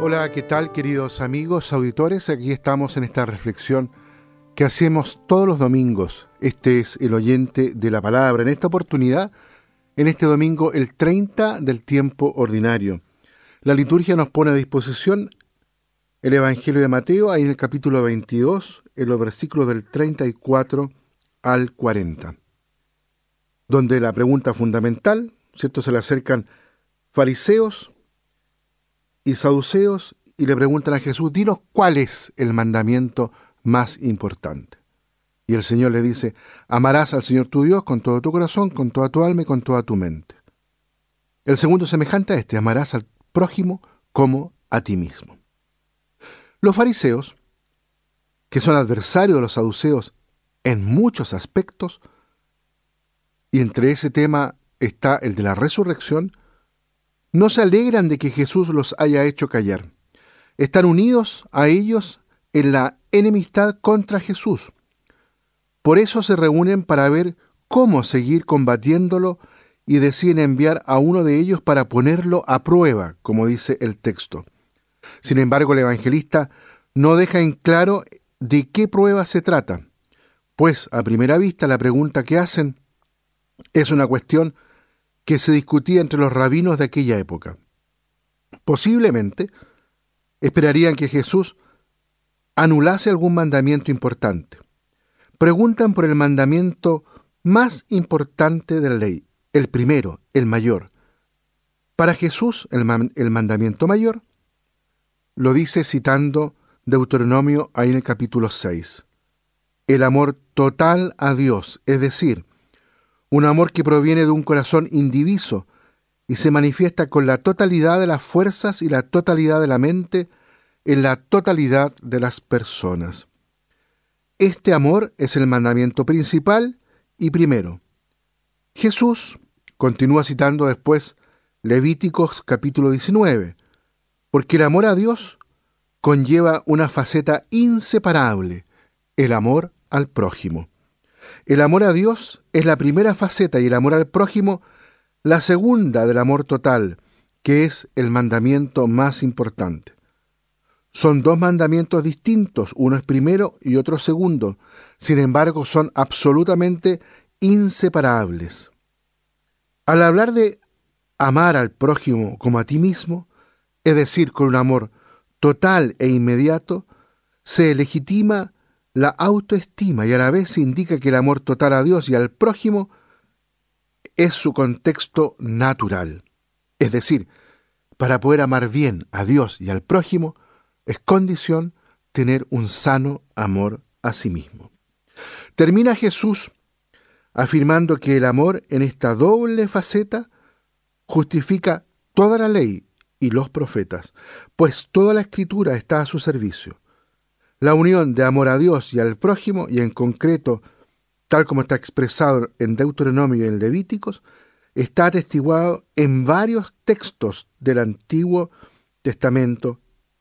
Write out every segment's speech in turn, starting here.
Hola, ¿qué tal queridos amigos, auditores? Aquí estamos en esta reflexión que hacemos todos los domingos. Este es el oyente de la palabra. En esta oportunidad, en este domingo, el 30 del tiempo ordinario. La liturgia nos pone a disposición el Evangelio de Mateo, ahí en el capítulo 22, en los versículos del 34 al 40, donde la pregunta fundamental, ¿cierto? Se le acercan fariseos y saduceos y le preguntan a Jesús, dinos cuál es el mandamiento más importante. Y el Señor le dice, amarás al Señor tu Dios con todo tu corazón, con toda tu alma y con toda tu mente. El segundo semejante a este, amarás al prójimo como a ti mismo. Los fariseos, que son adversarios de los saduceos en muchos aspectos, y entre ese tema está el de la resurrección, no se alegran de que Jesús los haya hecho callar. Están unidos a ellos en la enemistad contra Jesús. Por eso se reúnen para ver cómo seguir combatiéndolo y deciden enviar a uno de ellos para ponerlo a prueba, como dice el texto. Sin embargo, el evangelista no deja en claro de qué prueba se trata, pues a primera vista la pregunta que hacen es una cuestión que se discutía entre los rabinos de aquella época. Posiblemente esperarían que Jesús anulase algún mandamiento importante. Preguntan por el mandamiento más importante de la ley, el primero, el mayor. Para Jesús, el, mandamiento mayor lo dice citando Deuteronomio ahí en el capítulo 6. El amor total a Dios, es decir, un amor que proviene de un corazón indiviso y se manifiesta con la totalidad de las fuerzas y la totalidad de la mente en la totalidad de las personas. Este amor es el mandamiento principal y primero. Jesús continúa citando después Levíticos capítulo 19, porque el amor a Dios conlleva una faceta inseparable, el amor al prójimo. El amor a Dios es la primera faceta y el amor al prójimo la segunda del amor total, que es el mandamiento más importante. Son dos mandamientos distintos, uno es primero y otro segundo, sin embargo son absolutamente inseparables. Al hablar de amar al prójimo como a ti mismo, es decir, con un amor total e inmediato, se legitima la autoestima y a la vez indica que el amor total a Dios y al prójimo es su contexto natural. Es decir, para poder amar bien a Dios y al prójimo, es condición tener un sano amor a sí mismo. Termina Jesús afirmando que el amor en esta doble faceta justifica toda la ley y los profetas, pues toda la escritura está a su servicio. La unión de amor a Dios y al prójimo, y en concreto, tal como está expresado en Deuteronomio y en Levíticos, está atestiguado en varios textos del Antiguo Testamento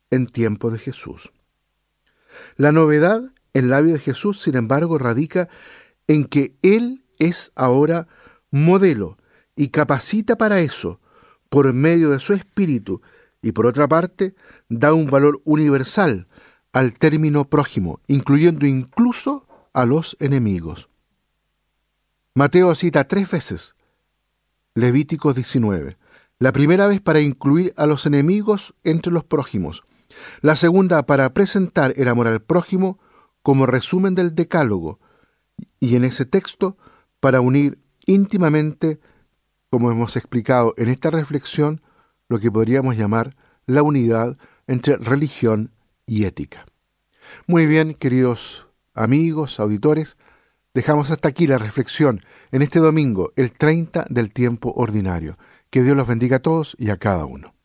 en tiempo de Jesús. La novedad en labio de Jesús, sin embargo, radica en que Él es ahora modelo y capacita para eso por medio de su espíritu y por otra parte da un valor universal al término prójimo, incluyendo incluso a los enemigos. Mateo cita tres veces Levítico 19, la primera vez para incluir a los enemigos entre los prójimos, la segunda para presentar el amor al prójimo como resumen del decálogo, y en ese texto para unir íntimamente, como hemos explicado en esta reflexión, lo que podríamos llamar la unidad entre religión y ética. Muy bien, queridos amigos, auditores, dejamos hasta aquí la reflexión en este domingo, el 30 del tiempo ordinario. Que Dios los bendiga a todos y a cada uno.